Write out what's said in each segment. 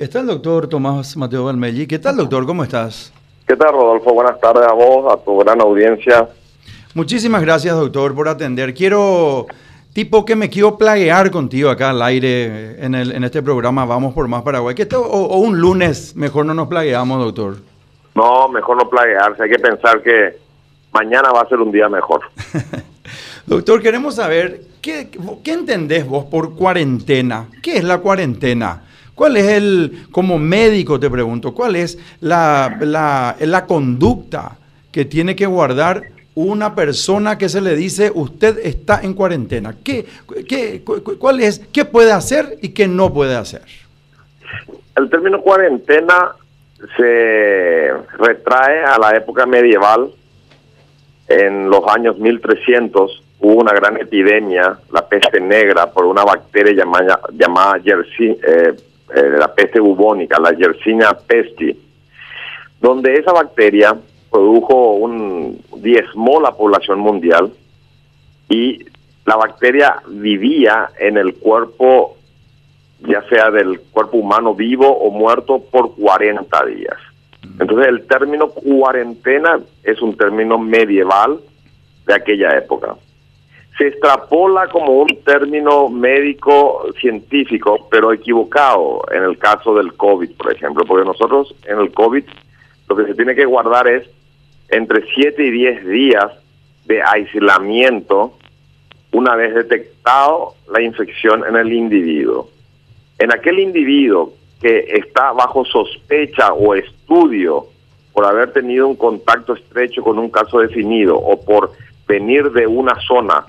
Está el doctor Tomás Mateo Valmelli. ¿Qué tal, doctor? ¿Cómo estás? ¿Qué tal, Rodolfo? Buenas tardes a vos, a tu gran audiencia. Muchísimas gracias, doctor, por atender. Quiero, tipo que me quiero plaguear contigo acá al aire en, el, en este programa Vamos por Más Paraguay. ¿Qué o, o, un lunes mejor no nos plagueamos, doctor? No, mejor no plaguearse. Hay que pensar que mañana va a ser un día mejor. doctor, queremos saber, ¿qué, ¿qué entendés vos por cuarentena? ¿Qué es la cuarentena? ¿Cuál es el, como médico te pregunto, cuál es la, la, la conducta que tiene que guardar una persona que se le dice usted está en cuarentena? ¿Qué, qué, cuál es, ¿Qué puede hacer y qué no puede hacer? El término cuarentena se retrae a la época medieval. En los años 1300 hubo una gran epidemia, la peste negra, por una bacteria llamada, llamada Yersi, eh, eh, la peste bubónica, la Yersinia pesti, donde esa bacteria produjo un diezmó la población mundial y la bacteria vivía en el cuerpo, ya sea del cuerpo humano vivo o muerto, por 40 días. Entonces el término cuarentena es un término medieval de aquella época se extrapola como un término médico científico, pero equivocado en el caso del COVID, por ejemplo, porque nosotros en el COVID lo que se tiene que guardar es entre 7 y 10 días de aislamiento una vez detectado la infección en el individuo. En aquel individuo que está bajo sospecha o estudio por haber tenido un contacto estrecho con un caso definido o por venir de una zona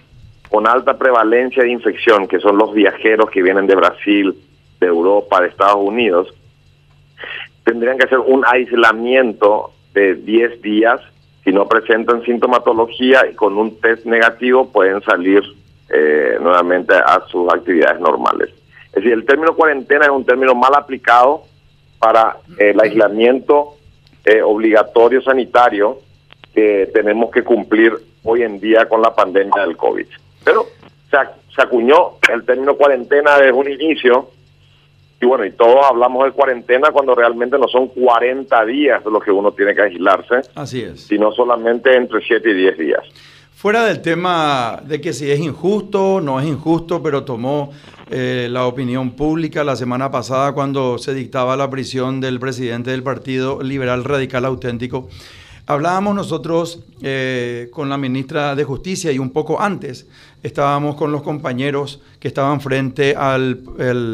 con alta prevalencia de infección, que son los viajeros que vienen de Brasil, de Europa, de Estados Unidos, tendrían que hacer un aislamiento de 10 días. Si no presentan sintomatología y con un test negativo pueden salir eh, nuevamente a sus actividades normales. Es decir, el término cuarentena es un término mal aplicado para el aislamiento eh, obligatorio sanitario que tenemos que cumplir hoy en día con la pandemia del COVID. Pero se, se acuñó el término cuarentena desde un inicio y bueno, y todos hablamos de cuarentena cuando realmente no son 40 días los que uno tiene que aislarse. Así es. Sino solamente entre 7 y 10 días. Fuera del tema de que si es injusto, no es injusto, pero tomó eh, la opinión pública la semana pasada cuando se dictaba la prisión del presidente del Partido Liberal Radical Auténtico. Hablábamos nosotros eh, con la ministra de Justicia y un poco antes estábamos con los compañeros que estaban frente al,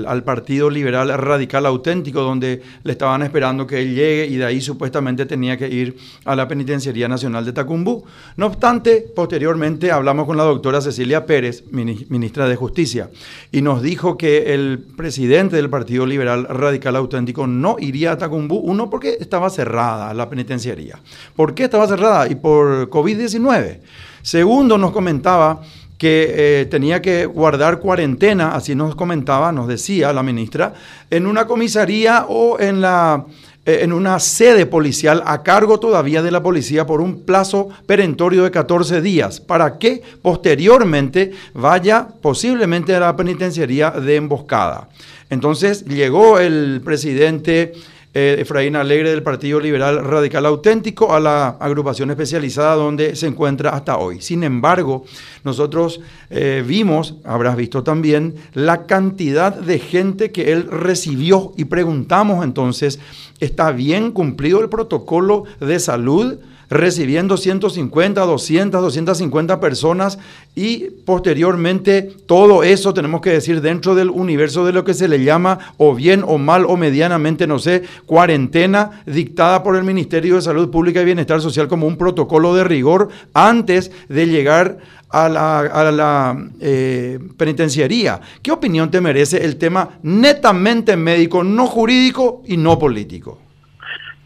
al, Partido Liberal Radical Auténtico, donde le estaban esperando que él llegue y de ahí supuestamente tenía que ir a la Penitenciaría Nacional de Tacumbú. No obstante, posteriormente hablamos con la doctora Cecilia Pérez, ministra de Justicia, y nos dijo que el presidente del Partido Liberal Radical Auténtico no iría a Tacumbú, uno porque estaba cerrada la penitenciaría. ¿Por qué estaba cerrada? Y por COVID-19. Segundo, nos comentaba que eh, tenía que guardar cuarentena, así nos comentaba, nos decía la ministra, en una comisaría o en, la, eh, en una sede policial a cargo todavía de la policía por un plazo perentorio de 14 días, para que posteriormente vaya posiblemente a la penitenciaría de emboscada. Entonces llegó el presidente eh, Efraín Alegre del Partido Liberal Radical Auténtico a la agrupación especializada donde se encuentra hasta hoy. Sin embargo, nosotros eh, vimos, habrás visto también, la cantidad de gente que él recibió y preguntamos entonces, ¿está bien cumplido el protocolo de salud? Recibiendo 150, 200, 250 personas y posteriormente todo eso tenemos que decir dentro del universo de lo que se le llama o bien o mal o medianamente, no sé, cuarentena dictada por el Ministerio de Salud Pública y Bienestar Social como un protocolo de rigor antes de llegar a la, a eh, penitenciaría. ¿Qué opinión te merece el tema netamente médico, no jurídico y no político?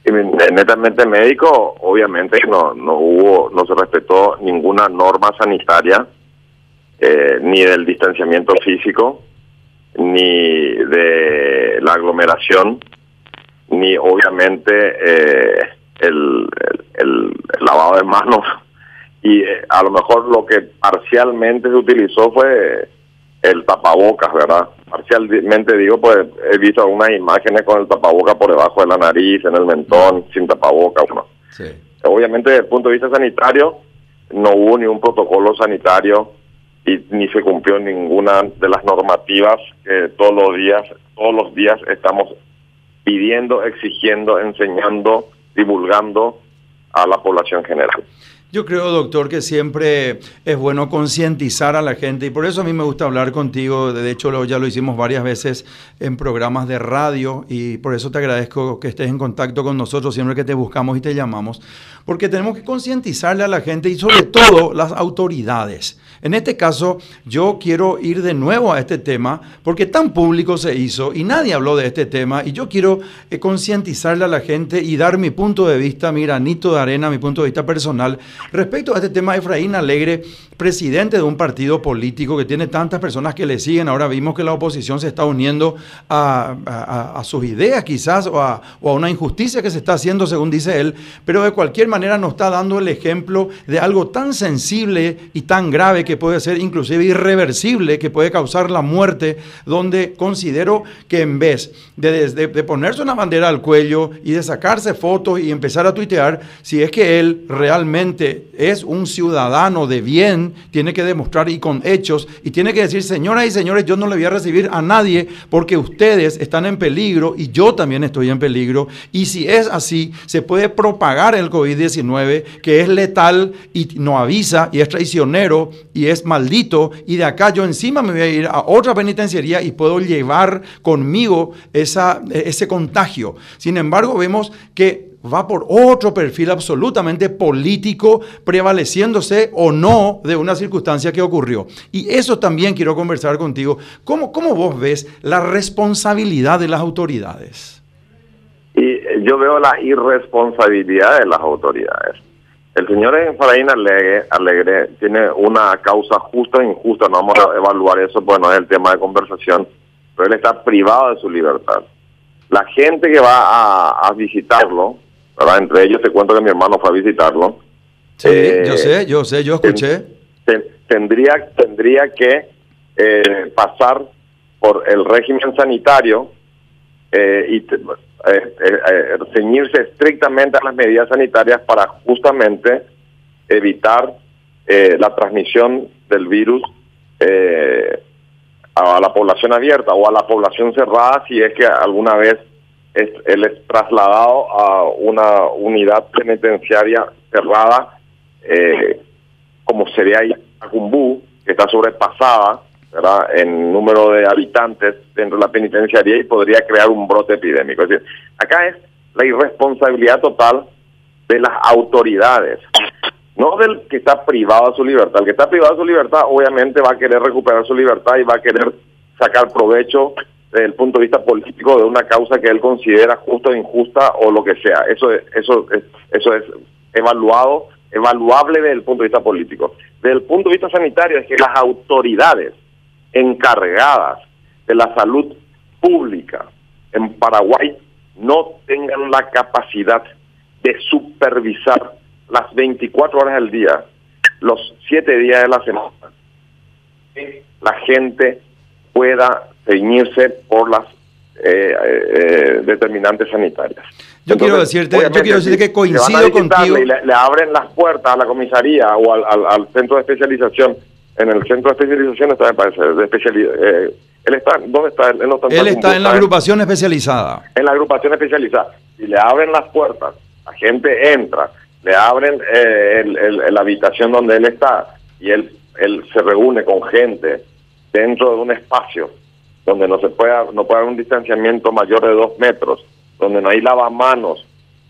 Netamente médico, obviamente no, no hubo, no se respetó ninguna norma sanitaria, eh, ni del distanciamiento físico, ni de la aglomeración, ni obviamente eh, el, el, lavado de manos. Y eh, a lo mejor lo que parcialmente se utilizó fue el tapabocas, ¿verdad? Parcialmente digo, pues he visto algunas imágenes con el tapabocas por debajo de la nariz, en el mentón, sin tapabocas. Sí. Obviamente, desde el punto de vista sanitario, no hubo ni un protocolo sanitario y ni se cumplió ninguna de las normativas que todos los días, todos los días estamos pidiendo, exigiendo, enseñando, divulgando a la población general. Yo creo, doctor, que siempre es bueno concientizar a la gente y por eso a mí me gusta hablar contigo. De hecho, ya lo hicimos varias veces en programas de radio y por eso te agradezco que estés en contacto con nosotros siempre que te buscamos y te llamamos, porque tenemos que concientizarle a la gente y sobre todo las autoridades. En este caso, yo quiero ir de nuevo a este tema porque tan público se hizo y nadie habló de este tema y yo quiero eh, concientizarle a la gente y dar mi punto de vista, mi granito de arena, mi punto de vista personal respecto a este tema. Efraín Alegre, presidente de un partido político que tiene tantas personas que le siguen, ahora vimos que la oposición se está uniendo a, sus ideas quizás o a, o a una injusticia que se está haciendo según dice él, pero de cualquier manera nos está dando el ejemplo de algo tan sensible y tan grave que que puede ser inclusive irreversible, que puede causar la muerte, donde considero que en vez de, de, ponerse una bandera al cuello y de sacarse fotos y empezar a tuitear, si es que él realmente es un ciudadano de bien, tiene que demostrar y con hechos, y tiene que decir, señoras y señores, yo no le voy a recibir a nadie porque ustedes están en peligro y yo también estoy en peligro. Y si es así, se puede propagar el COVID-19, que es letal y no avisa y es traicionero es maldito y de acá yo encima me voy a ir a otra penitenciaría y puedo llevar conmigo esa, ese contagio. Sin embargo, vemos que va por otro perfil absolutamente político, prevaleciéndose o no de una circunstancia que ocurrió. Y eso también quiero conversar contigo. ¿Cómo, cómo vos ves la responsabilidad de las autoridades? Y yo veo la irresponsabilidad de las autoridades. El señor Efraín Alegre, Alegre tiene una causa justa e injusta, no vamos a evaluar eso, pues no es el tema de conversación, pero él está privado de su libertad. La gente que va a, visitarlo, ¿verdad? entre ellos te cuento que mi hermano fue a visitarlo. Sí, eh, yo sé, yo sé, yo escuché. tendría, tendría que eh, pasar por el régimen sanitario eh, y eh, eh, eh, ceñirse estrictamente a las medidas sanitarias para justamente evitar eh, la transmisión del virus a la población abierta o a la población cerrada si es que alguna vez es, él es trasladado a una unidad penitenciaria cerrada como sería Acumbú, que está sobrepasada ¿verdad? en número de habitantes dentro de la penitenciaría y podría crear un brote epidémico. Es decir, acá es la irresponsabilidad total de las autoridades, no del que está privado de su libertad. El que está privado de su libertad obviamente va a querer recuperar su libertad y va a querer sacar provecho desde el punto de vista político de una causa que él considera justa o injusta o lo que sea. Eso es, eso es, eso es evaluado, evaluable desde el punto de vista político. Desde el punto de vista sanitario es que las autoridades encargadas de la salud pública en Paraguay no tengan la capacidad de supervisar las 24 horas del día, los 7 días de la semana, que la gente pueda ceñirse por las eh, eh, determinantes sanitarias. Yo quiero decirte, yo quiero decirte que coincido contigo. le, abren las puertas a la comisaría o al centro de especialización en el centro de especialización está, me parece, de especialidad. Eh, él está, ¿dónde está? Él, no está, él está en la agrupación especializada. En la agrupación especializada. Y le abren las puertas, la gente entra, le abren eh, la habitación donde él está y él, él se reúne con gente dentro de un espacio donde no se pueda, no puede haber un distanciamiento mayor de dos metros, donde no hay lavamanos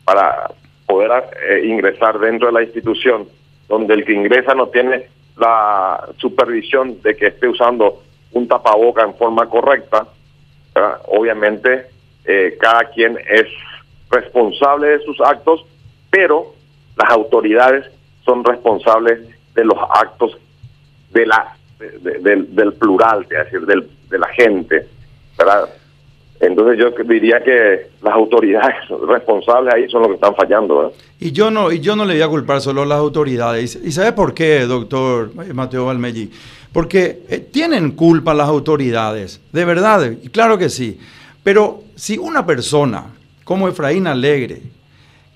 para poder eh, ingresar dentro de la institución, donde el que ingresa no tiene la supervisión de que esté usando un tapaboca en forma correcta. Obviamente, eh, cada quien es responsable de sus actos, pero las autoridades son responsables de los actos de la del, plural, es decir, del, de la gente. Entonces yo diría que las autoridades responsables ahí son los que están fallando. Y yo no y yo no le voy a culpar solo a las autoridades. ¿Y sabe por qué, doctor Mateo Valmelli? Porque eh, tienen culpa las autoridades, de verdad, claro que sí. Pero si una persona como Efraín Alegre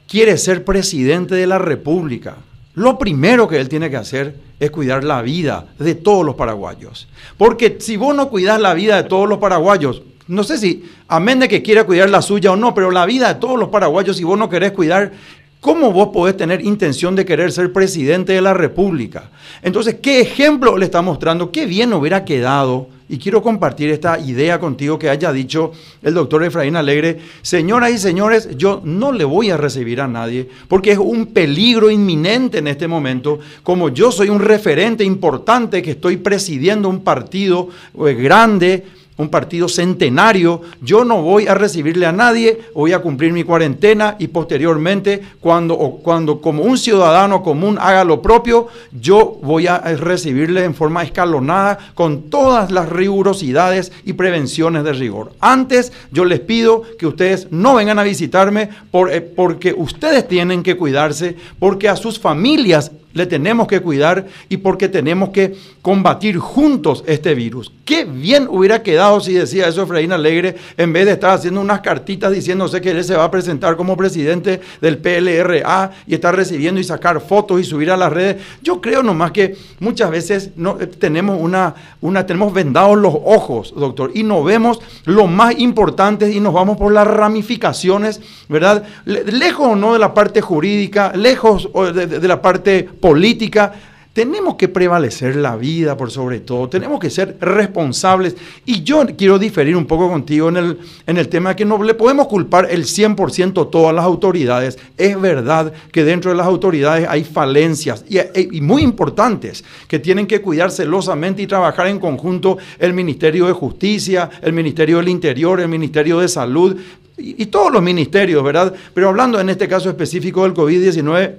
quiere ser presidente de la República, lo primero que él tiene que hacer es cuidar la vida de todos los paraguayos. Porque si vos no cuidas la vida de todos los paraguayos, no sé si, amén de que quiera cuidar la suya o no, pero la vida de todos los paraguayos, si vos no querés cuidar, ¿cómo vos podés tener intención de querer ser presidente de la República? Entonces, ¿qué ejemplo le está mostrando? Qué bien hubiera quedado, y quiero compartir esta idea contigo que haya dicho el doctor Efraín Alegre, señoras y señores, yo no le voy a recibir a nadie, porque es un peligro inminente en este momento, como yo soy un referente importante que estoy presidiendo un partido eh, grande, un partido centenario, yo no voy a recibirle a nadie, voy a cumplir mi cuarentena y posteriormente, cuando, cuando como un ciudadano común haga lo propio, yo voy a recibirle en forma escalonada con todas las rigurosidades y prevenciones de rigor. Antes yo les pido que ustedes no vengan a visitarme eh, porque ustedes tienen que cuidarse, porque a sus familias le tenemos que cuidar y porque tenemos que combatir juntos este virus. Qué bien hubiera quedado si decía eso Efraín Alegre en vez de estar haciendo unas cartitas diciéndose que él se va a presentar como presidente del PLRA y estar recibiendo y sacar fotos y subir a las redes. Yo creo nomás que muchas veces no, eh, tenemos, una, una, tenemos vendados los ojos, doctor, y no vemos lo más importante y nos vamos por las ramificaciones, ¿verdad? Lejos o no de la parte jurídica, lejos de, de la parte política, tenemos que prevalecer la vida por sobre todo, tenemos que ser responsables. Y yo quiero diferir un poco contigo en el, en el tema de que no le podemos culpar el 100% a todas las autoridades. Es verdad que dentro de las autoridades hay falencias y, y, muy importantes que tienen que cuidar celosamente y trabajar en conjunto el Ministerio de Justicia, el Ministerio del Interior, el Ministerio de Salud y todos los ministerios, ¿verdad? Pero hablando en este caso específico del COVID-19,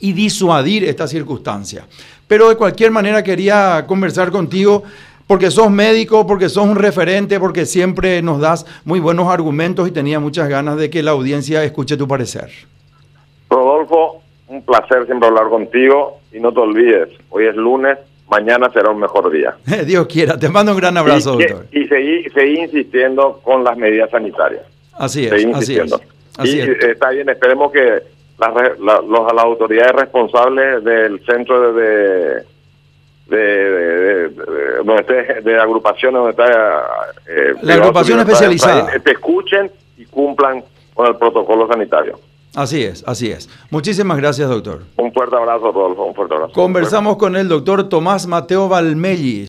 y disuadir esta circunstancia. Pero de cualquier manera quería conversar contigo porque sos médico, porque sos un referente, porque siempre nos das muy buenos argumentos y tenía muchas ganas de que la audiencia escuche tu parecer. Rodolfo, un placer siempre hablar contigo y no te olvides, hoy es lunes, mañana será un mejor día. Dios quiera, te mando un gran abrazo, doctor. Y seguí, seguí, insistiendo con las medidas sanitarias. Así es, así es. y está bien, esperemos que las, la, los, las autoridades responsables del centro de, de, de, de, de agrupaciones donde está eh, la agrupación especializada te escuchen y cumplan con el protocolo sanitario. Así es, así es. Muchísimas gracias, doctor. Un fuerte abrazo, Rodolfo, un fuerte abrazo. Conversamos con el doctor Tomás Mateo Valmelli.